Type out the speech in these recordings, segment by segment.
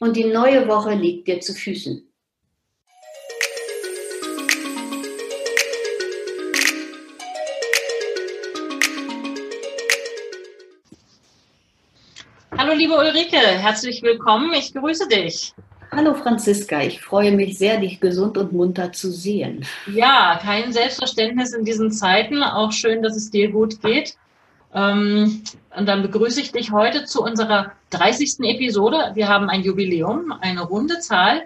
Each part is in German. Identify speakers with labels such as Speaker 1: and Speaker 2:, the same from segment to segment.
Speaker 1: und die neue Woche liegt dir zu Füßen.
Speaker 2: Hallo liebe Ulrike, herzlich willkommen. Ich grüße dich.
Speaker 1: Hallo Franziska, ich freue mich sehr, dich gesund und munter zu sehen.
Speaker 2: Ja, kein Selbstverständnis in diesen Zeiten. Auch schön, dass es dir gut geht. Ähm, und dann begrüße ich dich heute zu unserer 30. Episode. Wir haben ein Jubiläum, eine runde Zahl.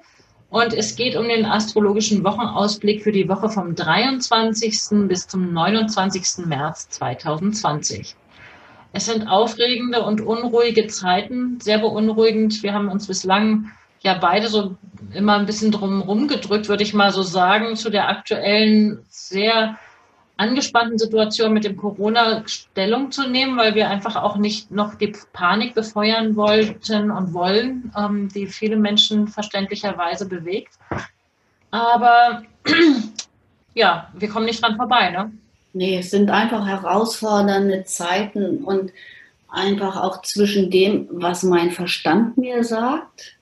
Speaker 2: Und es geht um den astrologischen Wochenausblick für die Woche vom 23. bis zum 29. März 2020. Es sind aufregende und unruhige Zeiten, sehr beunruhigend. Wir haben uns bislang ja beide so immer ein bisschen drum rumgedrückt, würde ich mal so sagen, zu der aktuellen sehr angespannten Situation mit dem Corona Stellung zu nehmen, weil wir einfach auch nicht noch die Panik befeuern wollten und wollen, ähm, die viele Menschen verständlicherweise bewegt. Aber ja, wir kommen nicht dran vorbei, ne?
Speaker 1: Nee, es sind einfach herausfordernde Zeiten und einfach auch zwischen dem, was mein Verstand mir sagt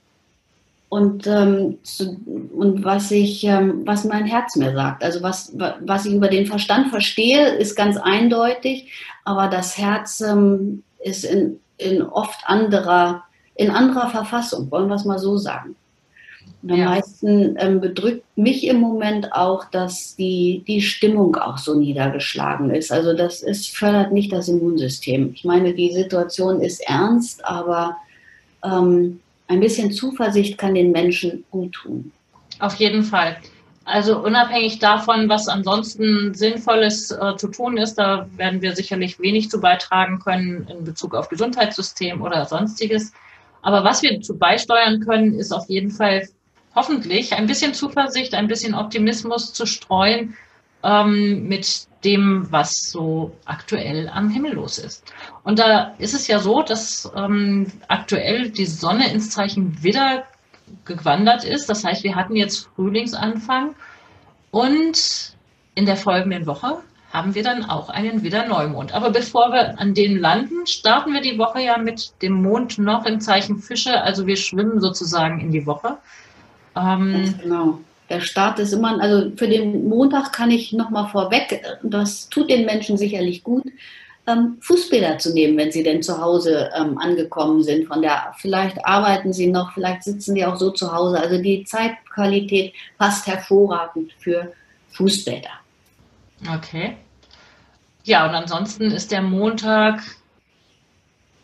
Speaker 1: und, ähm, zu, und was ich, ähm, was mein Herz mir sagt. Also was, was ich über den Verstand verstehe, ist ganz eindeutig, aber das Herz ähm, ist in, in oft anderer, in anderer Verfassung, wollen wir es mal so sagen. Und am ja. meisten ähm, bedrückt mich im Moment auch, dass die, die Stimmung auch so niedergeschlagen ist. Also das ist, fördert nicht das Immunsystem. Ich meine, die Situation ist ernst, aber ähm, ein bisschen Zuversicht kann den Menschen gut tun.
Speaker 2: Auf jeden Fall. Also unabhängig davon, was ansonsten Sinnvolles äh, zu tun ist, da werden wir sicherlich wenig zu beitragen können in Bezug auf Gesundheitssystem oder sonstiges. Aber was wir zu beisteuern können, ist auf jeden Fall hoffentlich ein bisschen Zuversicht, ein bisschen Optimismus zu streuen ähm, mit dem, was so aktuell am Himmel los ist. Und da ist es ja so, dass ähm, aktuell die Sonne ins Zeichen Widder gewandert ist. Das heißt, wir hatten jetzt Frühlingsanfang und in der folgenden Woche haben wir dann auch einen Widder-Neumond. Aber bevor wir an den landen, starten wir die Woche ja mit dem Mond noch im Zeichen Fische. Also wir schwimmen sozusagen in die Woche.
Speaker 1: Ähm, genau der Start ist immer, also für den Montag kann ich nochmal vorweg, das tut den Menschen sicherlich gut, ähm, Fußbäder zu nehmen, wenn sie denn zu Hause ähm, angekommen sind. Von der, vielleicht arbeiten sie noch, vielleicht sitzen die auch so zu Hause. Also die Zeitqualität passt hervorragend für Fußbäder.
Speaker 2: Okay. Ja, und ansonsten ist der Montag,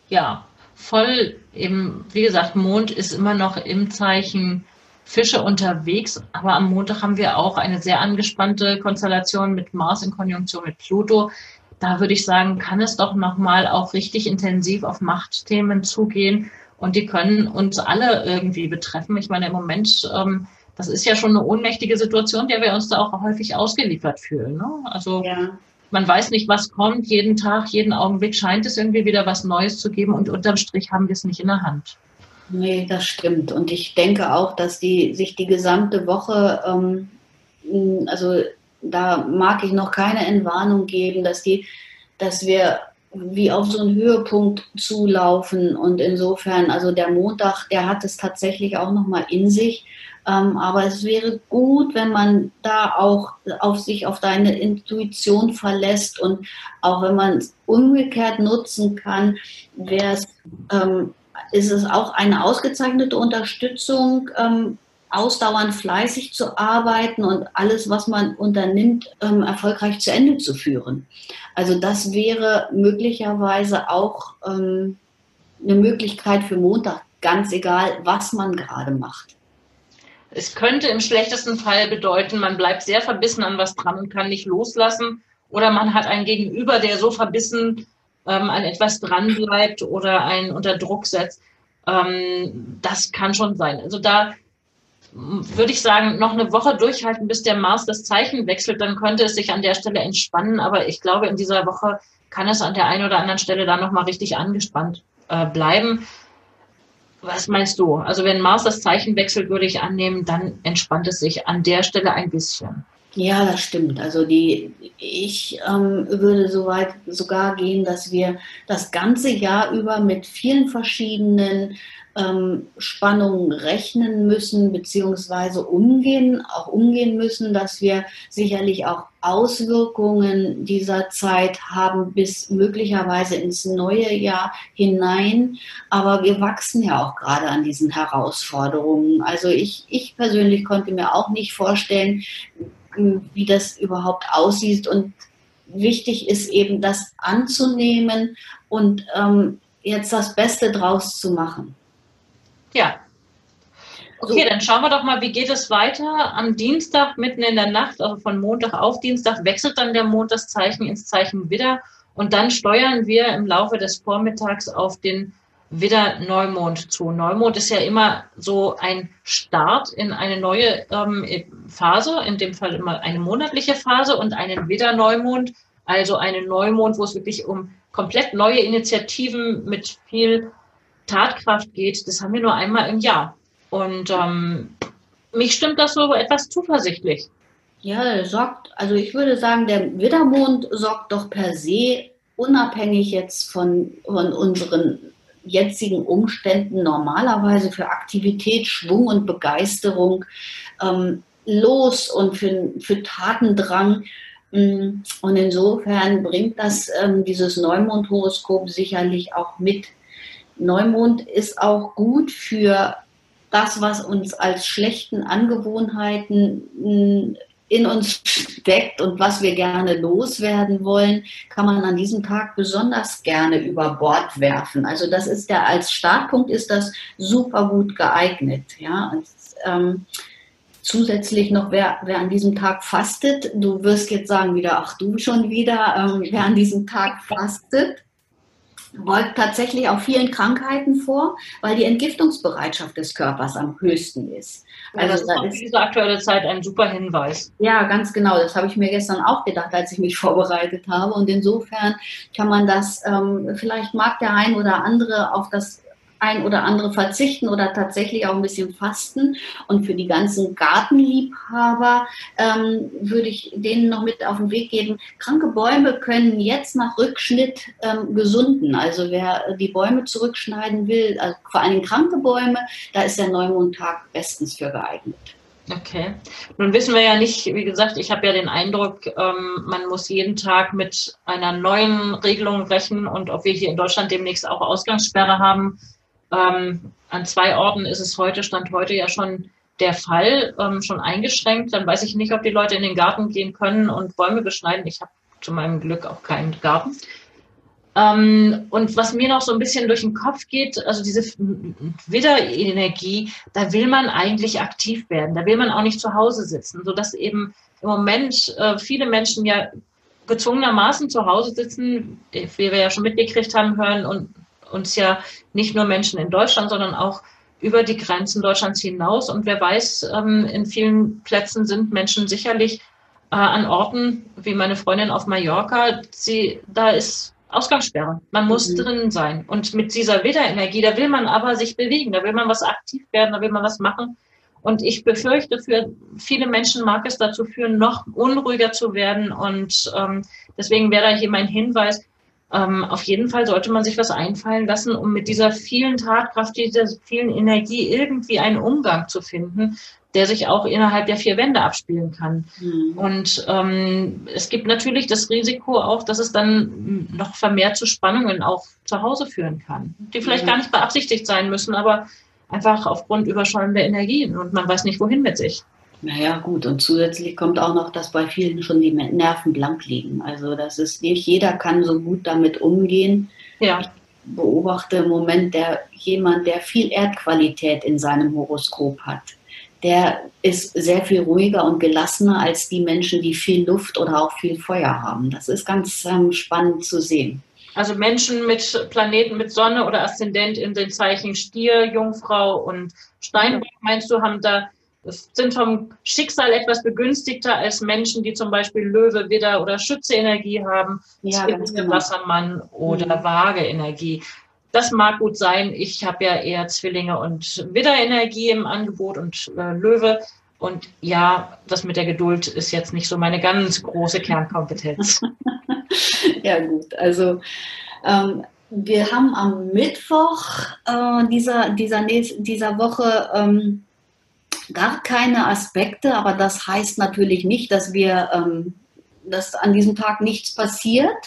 Speaker 2: ja, voll im, wie gesagt, Mond ist immer noch im Zeichen Fische unterwegs, aber am Montag haben wir auch eine sehr angespannte Konstellation mit Mars in Konjunktion mit Pluto. Da würde ich sagen, kann es doch nochmal auch richtig intensiv auf Machtthemen zugehen und die können uns alle irgendwie betreffen. Ich meine, im Moment, ähm, das ist ja schon eine ohnmächtige Situation, der wir uns da auch häufig ausgeliefert fühlen. Ne? Also ja. man weiß nicht, was kommt. Jeden Tag, jeden Augenblick scheint es irgendwie wieder was Neues zu geben und unterm Strich haben wir es nicht in der Hand.
Speaker 1: Nee, das stimmt. Und ich denke auch, dass die sich die gesamte Woche, ähm, also da mag ich noch keine Entwarnung geben, dass die, dass wir wie auf so einen Höhepunkt zulaufen. Und insofern, also der Montag, der hat es tatsächlich auch nochmal in sich. Ähm, aber es wäre gut, wenn man da auch auf sich, auf deine Intuition verlässt und auch wenn man es umgekehrt nutzen kann, wäre es ähm, ist es auch eine ausgezeichnete Unterstützung, ähm, ausdauernd fleißig zu arbeiten und alles, was man unternimmt, ähm, erfolgreich zu Ende zu führen. Also das wäre möglicherweise auch ähm, eine Möglichkeit für Montag, ganz egal, was man gerade macht.
Speaker 2: Es könnte im schlechtesten Fall bedeuten, man bleibt sehr verbissen an was dran und kann nicht loslassen. Oder man hat einen Gegenüber, der so verbissen ähm, an etwas dranbleibt oder einen unter Druck setzt. Ähm, das kann schon sein. Also da würde ich sagen, noch eine Woche durchhalten, bis der Mars das Zeichen wechselt, dann könnte es sich an der Stelle entspannen. Aber ich glaube, in dieser Woche kann es an der einen oder anderen Stelle dann nochmal richtig angespannt äh, bleiben. Was meinst du? Also wenn Mars das Zeichen wechselt, würde ich annehmen, dann entspannt es sich an der Stelle ein bisschen.
Speaker 1: Ja, das stimmt. Also die, ich ähm, würde so weit sogar gehen, dass wir das ganze Jahr über mit vielen verschiedenen ähm, Spannungen rechnen müssen, beziehungsweise umgehen, auch umgehen müssen, dass wir sicherlich auch Auswirkungen dieser Zeit haben bis möglicherweise ins neue Jahr hinein. Aber wir wachsen ja auch gerade an diesen Herausforderungen. Also ich, ich persönlich konnte mir auch nicht vorstellen, wie das überhaupt aussieht. Und wichtig ist eben, das anzunehmen und ähm, jetzt das Beste draus zu machen.
Speaker 2: Ja. Okay, so. dann schauen wir doch mal, wie geht es weiter. Am Dienstag, mitten in der Nacht, also von Montag auf Dienstag, wechselt dann der Mond das Zeichen ins Zeichen Widder. Und dann steuern wir im Laufe des Vormittags auf den wieder Neumond zu. Neumond ist ja immer so ein Start in eine neue ähm, Phase, in dem Fall immer eine monatliche Phase und einen Widder-Neumond, also einen Neumond, wo es wirklich um komplett neue Initiativen mit viel Tatkraft geht. Das haben wir nur einmal im Jahr. Und ähm, mich stimmt das so etwas zuversichtlich.
Speaker 1: Ja, sorgt, also ich würde sagen, der Widdermond sorgt doch per se unabhängig jetzt von, von unseren jetzigen Umständen normalerweise für Aktivität, Schwung und Begeisterung ähm, los und für, für Tatendrang. Mm, und insofern bringt das ähm, dieses Neumond-Horoskop sicherlich auch mit. Neumond ist auch gut für das, was uns als schlechten Angewohnheiten mm, in uns steckt und was wir gerne loswerden wollen, kann man an diesem Tag besonders gerne über Bord werfen. Also das ist der als Startpunkt ist das super gut geeignet. Ja, und, ähm, zusätzlich noch wer, wer an diesem Tag fastet. Du wirst jetzt sagen wieder, ach du schon wieder, ähm, wer an diesem Tag fastet beugt tatsächlich auch vielen Krankheiten vor, weil die Entgiftungsbereitschaft des Körpers am höchsten ist.
Speaker 2: Also das ist auch ist, diese aktuelle Zeit ein super Hinweis.
Speaker 1: Ja, ganz genau. Das habe ich mir gestern auch gedacht, als ich mich vorbereitet habe. Und insofern kann man das, ähm, vielleicht mag der ein oder andere auf das ein oder andere verzichten oder tatsächlich auch ein bisschen fasten. Und für die ganzen Gartenliebhaber ähm, würde ich denen noch mit auf den Weg geben, kranke Bäume können jetzt nach Rückschnitt ähm, gesunden. Also wer die Bäume zurückschneiden will, also vor allem kranke Bäume, da ist der Neumondtag bestens für geeignet.
Speaker 2: Okay. Nun wissen wir ja nicht, wie gesagt, ich habe ja den Eindruck, ähm, man muss jeden Tag mit einer neuen Regelung rechnen und ob wir hier in Deutschland demnächst auch Ausgangssperre haben, ähm, an zwei Orten ist es heute, stand heute ja schon der Fall, ähm, schon eingeschränkt. Dann weiß ich nicht, ob die Leute in den Garten gehen können und Bäume beschneiden. Ich habe zu meinem Glück auch keinen Garten. Ähm, und was mir noch so ein bisschen durch den Kopf geht, also diese Widderenergie, da will man eigentlich aktiv werden. Da will man auch nicht zu Hause sitzen, sodass eben im Moment äh, viele Menschen ja gezwungenermaßen zu Hause sitzen, wie wir ja schon mitgekriegt haben, hören und uns ja nicht nur Menschen in Deutschland, sondern auch über die Grenzen Deutschlands hinaus. Und wer weiß, ähm, in vielen Plätzen sind Menschen sicherlich äh, an Orten wie meine Freundin auf Mallorca, sie, da ist Ausgangssperre. Man muss mhm. drin sein. Und mit dieser Wiederenergie, da will man aber sich bewegen, da will man was aktiv werden, da will man was machen. Und ich befürchte, für viele Menschen mag es dazu führen, noch unruhiger zu werden. Und ähm, deswegen wäre da hier mein Hinweis, ähm, auf jeden Fall sollte man sich was einfallen lassen, um mit dieser vielen Tatkraft, dieser vielen Energie irgendwie einen Umgang zu finden, der sich auch innerhalb der vier Wände abspielen kann. Mhm. Und ähm, es gibt natürlich das Risiko auch, dass es dann noch vermehrt zu Spannungen auch zu Hause führen kann, die vielleicht mhm. gar nicht beabsichtigt sein müssen, aber einfach aufgrund überschäumender Energien und man weiß nicht, wohin mit sich.
Speaker 1: Naja, gut. Und zusätzlich kommt auch noch, dass bei vielen schon die Nerven blank liegen. Also das ist nicht jeder kann so gut damit umgehen. Ja. Ich beobachte im Moment der, jemand, der viel Erdqualität in seinem Horoskop hat. Der ist sehr viel ruhiger und gelassener als die Menschen, die viel Luft oder auch viel Feuer haben. Das ist ganz ähm, spannend zu sehen.
Speaker 2: Also Menschen mit Planeten mit Sonne oder Aszendent in den Zeichen Stier, Jungfrau und Steinbock, meinst du, haben da Das sind vom Schicksal etwas begünstigter als Menschen, die zum Beispiel Löwe, Widder oder Schütze Energie haben, ja, genau. Wassermann oder mhm. Waage Energie. Das mag gut sein. Ich habe ja eher Zwillinge und Widder-Energie im Angebot und äh, Löwe. Und ja, das mit der Geduld ist jetzt nicht so meine ganz große Kernkompetenz.
Speaker 1: ja, gut. Also ähm, wir haben am Mittwoch äh, dieser, dieser, dieser Woche ähm, gar keine Aspekte, aber das heißt natürlich nicht, dass wir, ähm, dass an diesem Tag nichts passiert,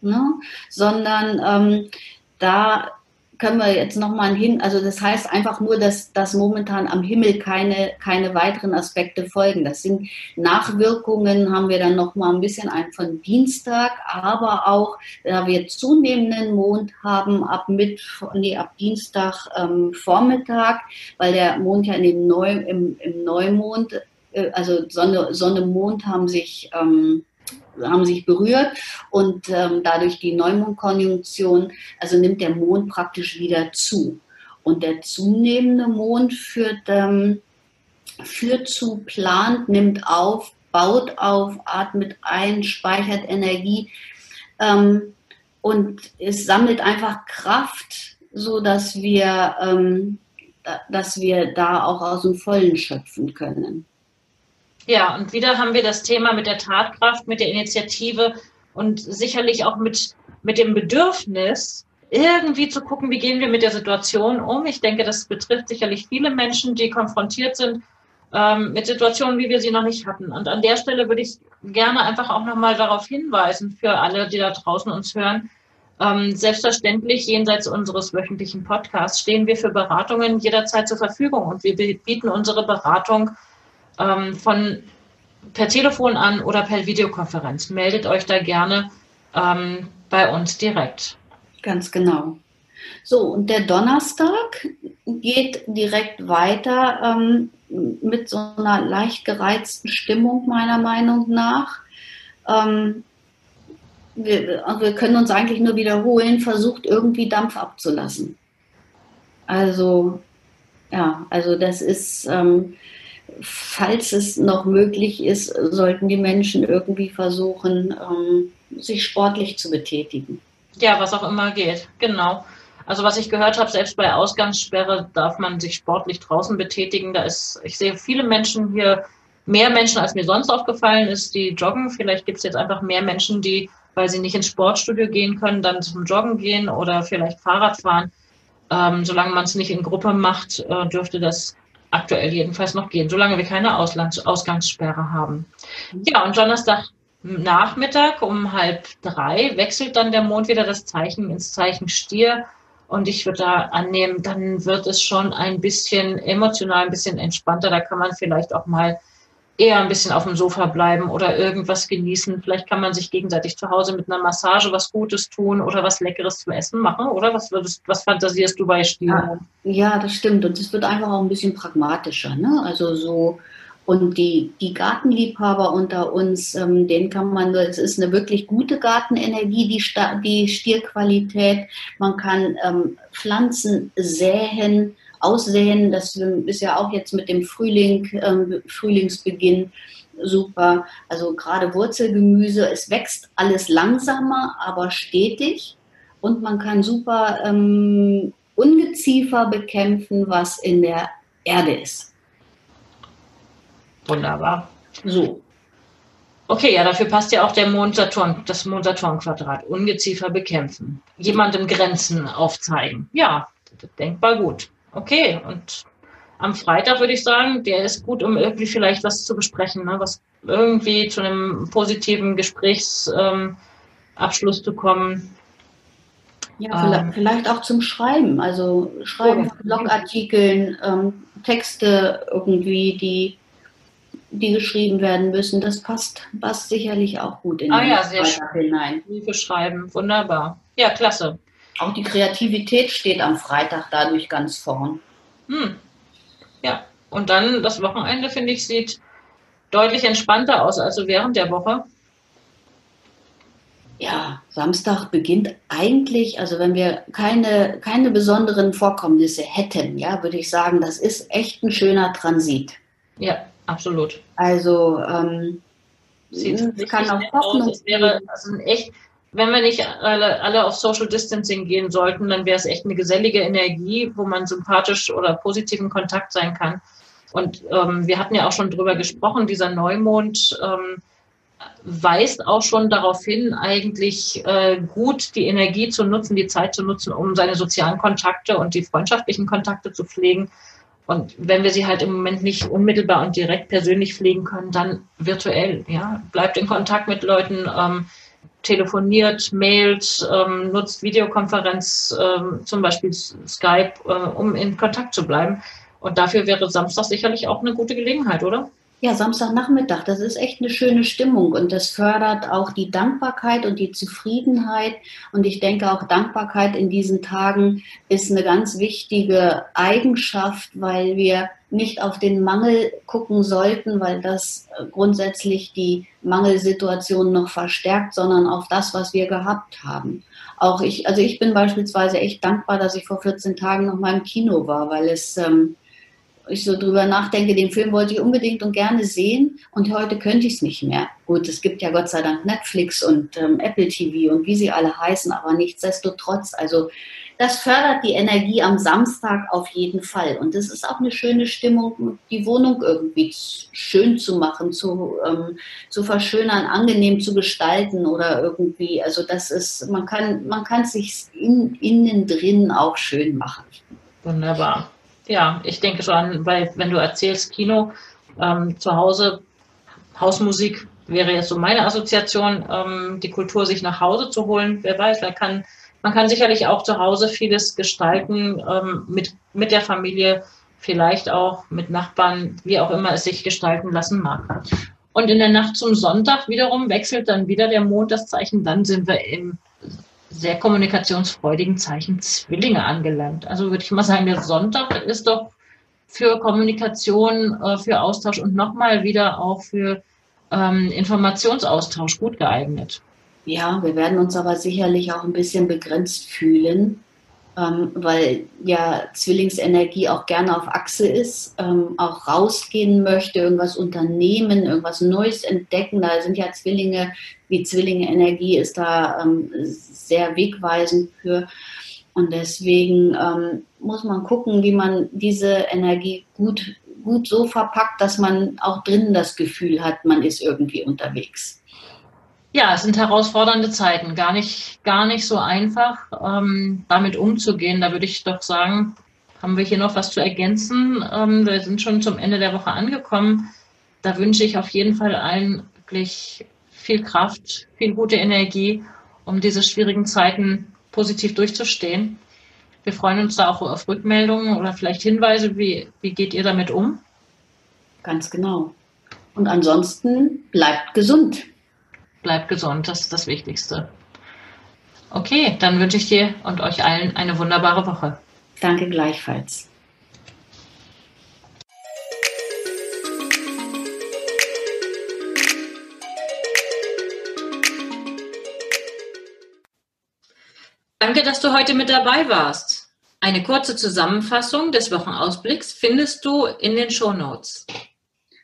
Speaker 1: ne? sondern ähm, da können wir jetzt nochmal hin, also das heißt einfach nur, dass, dass momentan am Himmel keine, keine weiteren Aspekte folgen. Das sind Nachwirkungen, haben wir dann nochmal ein bisschen ein von Dienstag, aber auch, da wir zunehmenden Mond haben, ab mit, nee, ab Dienstag ähm, Vormittag, weil der Mond ja in dem Neu, im, im Neumond, äh, also Sonne, Sonne, Mond haben sich, ähm, haben sich berührt und ähm, dadurch die Neumondkonjunktion, also nimmt der Mond praktisch wieder zu. Und der zunehmende Mond führt, ähm, führt zu, plant, nimmt auf, baut auf, atmet ein, speichert Energie ähm, und es sammelt einfach Kraft, so dass wir, ähm, dass wir da auch aus dem Vollen schöpfen können.
Speaker 2: Ja, und wieder haben wir das Thema mit der Tatkraft, mit der Initiative und sicherlich auch mit, mit dem Bedürfnis, irgendwie zu gucken, wie gehen wir mit der Situation um. Ich denke, das betrifft sicherlich viele Menschen, die konfrontiert sind ähm, mit Situationen, wie wir sie noch nicht hatten. Und an der Stelle würde ich gerne einfach auch nochmal darauf hinweisen, für alle, die da draußen uns hören. Ähm, selbstverständlich, jenseits unseres wöchentlichen Podcasts, stehen wir für Beratungen jederzeit zur Verfügung und wir bieten unsere Beratung ähm, von per Telefon an oder per Videokonferenz. Meldet euch da gerne ähm, bei uns direkt.
Speaker 1: Ganz genau. So, und der Donnerstag geht direkt weiter ähm, mit so einer leicht gereizten Stimmung, meiner Meinung nach. Ähm, wir, wir, können uns eigentlich nur wiederholen, versucht irgendwie Dampf abzulassen. Also, ja, also das ist, ähm, falls es noch möglich ist, sollten die Menschen irgendwie versuchen, ähm, sich sportlich zu betätigen.
Speaker 2: Ja, was auch immer geht, genau. Also was ich gehört habe, selbst bei Ausgangssperre darf man sich sportlich draußen betätigen. Da ist, ich sehe viele Menschen hier, mehr Menschen, als mir sonst aufgefallen ist, die joggen. Vielleicht gibt es jetzt einfach mehr Menschen, die, weil sie nicht ins Sportstudio gehen können, dann zum Joggen gehen oder vielleicht Fahrrad fahren. Ähm, solange man es nicht in Gruppe macht, äh, dürfte das aktuell jedenfalls noch gehen, solange wir keine Auslands Ausgangssperre haben. Ja, und Donnerstag Nachmittag um halb drei wechselt dann der Mond wieder das Zeichen ins Zeichen Stier. Und ich würde da annehmen, dann wird es schon ein bisschen emotional, ein bisschen entspannter. Da kann man vielleicht auch mal eher ein bisschen auf dem Sofa bleiben oder irgendwas genießen. Vielleicht kann man sich gegenseitig zu Hause mit einer Massage was Gutes tun oder was Leckeres zu essen machen, oder? Was, würdest, was fantasierst du bei Stil?
Speaker 1: Ja, das stimmt. Und es wird einfach auch ein bisschen pragmatischer. Ne? Also so, und die, die Gartenliebhaber unter uns, ähm, denen kann man, es ist eine wirklich gute Gartenenergie, die, die Stierqualität. Man kann ähm, Pflanzen säen, aussehen. Das ist ja auch jetzt mit dem Frühling, ähm, Frühlingsbeginn super. Also gerade Wurzelgemüse, es wächst alles langsamer, aber stetig. Und man kann super ähm, Ungeziefer bekämpfen, was in der Erde ist.
Speaker 2: Wunderbar. So. Okay, ja, dafür passt ja auch der Mond-Saturn, das Mond-Saturn-Quadrat. Ungeziefer bekämpfen. Jemandem Grenzen aufzeigen. Ja, denkbar gut. Okay, und am Freitag würde ich sagen, der ist gut, um irgendwie vielleicht was zu besprechen, ne? was irgendwie zu einem positiven Gesprächsabschluss ähm, zu kommen.
Speaker 1: Ja, ähm, vielleicht auch zum Schreiben, also Schreiben von Blogartikeln, ähm, Texte irgendwie, die, die geschrieben werden müssen. Das passt, passt sicherlich auch gut in
Speaker 2: ah, den ja, sehr Freitag schön. hinein. Briefe schreiben, wunderbar. Ja, klasse.
Speaker 1: Auch die Kreativität steht am Freitag dadurch ganz vorn. Hm.
Speaker 2: Ja, und dann das Wochenende, finde ich, sieht deutlich entspannter aus als während der Woche.
Speaker 1: Ja, Samstag beginnt eigentlich, also wenn wir keine, keine besonderen Vorkommnisse hätten, ja, würde ich sagen, das ist echt ein schöner Transit.
Speaker 2: Ja, absolut.
Speaker 1: Also ähm,
Speaker 2: Sieht kann auch Hoffnung. Es wäre also echt, wenn wir nicht alle, alle auf Social Distancing gehen sollten, dann wäre es echt eine gesellige Energie, wo man sympathisch oder positiv in Kontakt sein kann. Und ähm, wir hatten ja auch schon drüber gesprochen, dieser Neumond ähm, weist auch schon darauf hin, eigentlich äh, gut die Energie zu nutzen, die Zeit zu nutzen, um seine sozialen Kontakte und die freundschaftlichen Kontakte zu pflegen. Und wenn wir sie halt im Moment nicht unmittelbar und direkt persönlich pflegen können, dann virtuell. Ja, bleibt in Kontakt mit Leuten, ähm, telefoniert, mailt, ähm, nutzt Videokonferenz, ähm, zum Beispiel Skype, äh, um in Kontakt zu bleiben. Und dafür wäre Samstag sicherlich auch eine gute Gelegenheit, oder?
Speaker 1: Ja, Samstagnachmittag, das ist echt eine schöne Stimmung und das fördert auch die Dankbarkeit und die Zufriedenheit. Und ich denke auch Dankbarkeit in diesen Tagen ist eine ganz wichtige Eigenschaft, weil wir nicht auf den Mangel gucken sollten, weil das grundsätzlich die Mangelsituation noch verstärkt, sondern auf das, was wir gehabt haben. Auch ich, also ich bin beispielsweise echt dankbar, dass ich vor 14 Tagen noch mal im Kino war, weil es ähm, ich so drüber nachdenke, den Film wollte ich unbedingt und gerne sehen und heute könnte ich es nicht mehr. Gut, es gibt ja Gott sei Dank Netflix und ähm, Apple TV und wie sie alle heißen, aber nichtsdestotrotz, also das fördert die Energie am Samstag auf jeden Fall. Und es ist auch eine schöne Stimmung, die Wohnung irgendwie schön zu machen, zu, ähm, zu verschönern, angenehm zu gestalten oder irgendwie. Also das ist, man kann, man kann es sich in, innen drin auch schön machen.
Speaker 2: Wunderbar. Ja, ich denke schon, weil wenn du erzählst Kino, ähm, zu Hause, Hausmusik wäre jetzt so meine Assoziation, ähm, die Kultur sich nach Hause zu holen. Wer weiß, man kann, man kann sicherlich auch zu Hause vieles gestalten ähm, mit, mit der Familie, vielleicht auch mit Nachbarn, wie auch immer es sich gestalten lassen mag. Und in der Nacht zum Sonntag wiederum wechselt dann wieder der Mond das Zeichen, dann sind wir im sehr kommunikationsfreudigen Zeichen Zwillinge angelangt. Also würde ich mal sagen, der Sonntag ist doch für Kommunikation, äh, für Austausch und nochmal wieder auch für ähm, Informationsaustausch gut geeignet.
Speaker 1: Ja, wir werden uns aber sicherlich auch ein bisschen begrenzt fühlen, ähm, weil ja Zwillingsenergie auch gerne auf Achse ist, ähm, auch rausgehen möchte, irgendwas unternehmen, irgendwas Neues entdecken. Da sind ja Zwillinge, wie Zwillinge-Energie ist da ähm, sehr wegweisend für. Und deswegen ähm, muss man gucken, wie man diese Energie gut, gut so verpackt, dass man auch drinnen das Gefühl hat, man ist irgendwie unterwegs.
Speaker 2: Ja, es sind herausfordernde Zeiten, gar nicht, gar nicht so einfach, ähm, damit umzugehen. Da würde ich doch sagen, haben wir hier noch was zu ergänzen. Ähm, wir sind schon zum Ende der Woche angekommen. Da wünsche ich auf jeden Fall allen wirklich viel Kraft, viel gute Energie, um diese schwierigen Zeiten positiv durchzustehen. Wir freuen uns da auch auf Rückmeldungen oder vielleicht Hinweise, wie, wie geht ihr damit um?
Speaker 1: Ganz genau. Und ansonsten bleibt gesund
Speaker 2: bleibt gesund, das ist das Wichtigste. Okay, dann wünsche ich dir und euch allen eine wunderbare Woche.
Speaker 1: Danke gleichfalls.
Speaker 2: Danke, dass du heute mit dabei warst. Eine kurze Zusammenfassung des Wochenausblicks findest du in den Show Notes.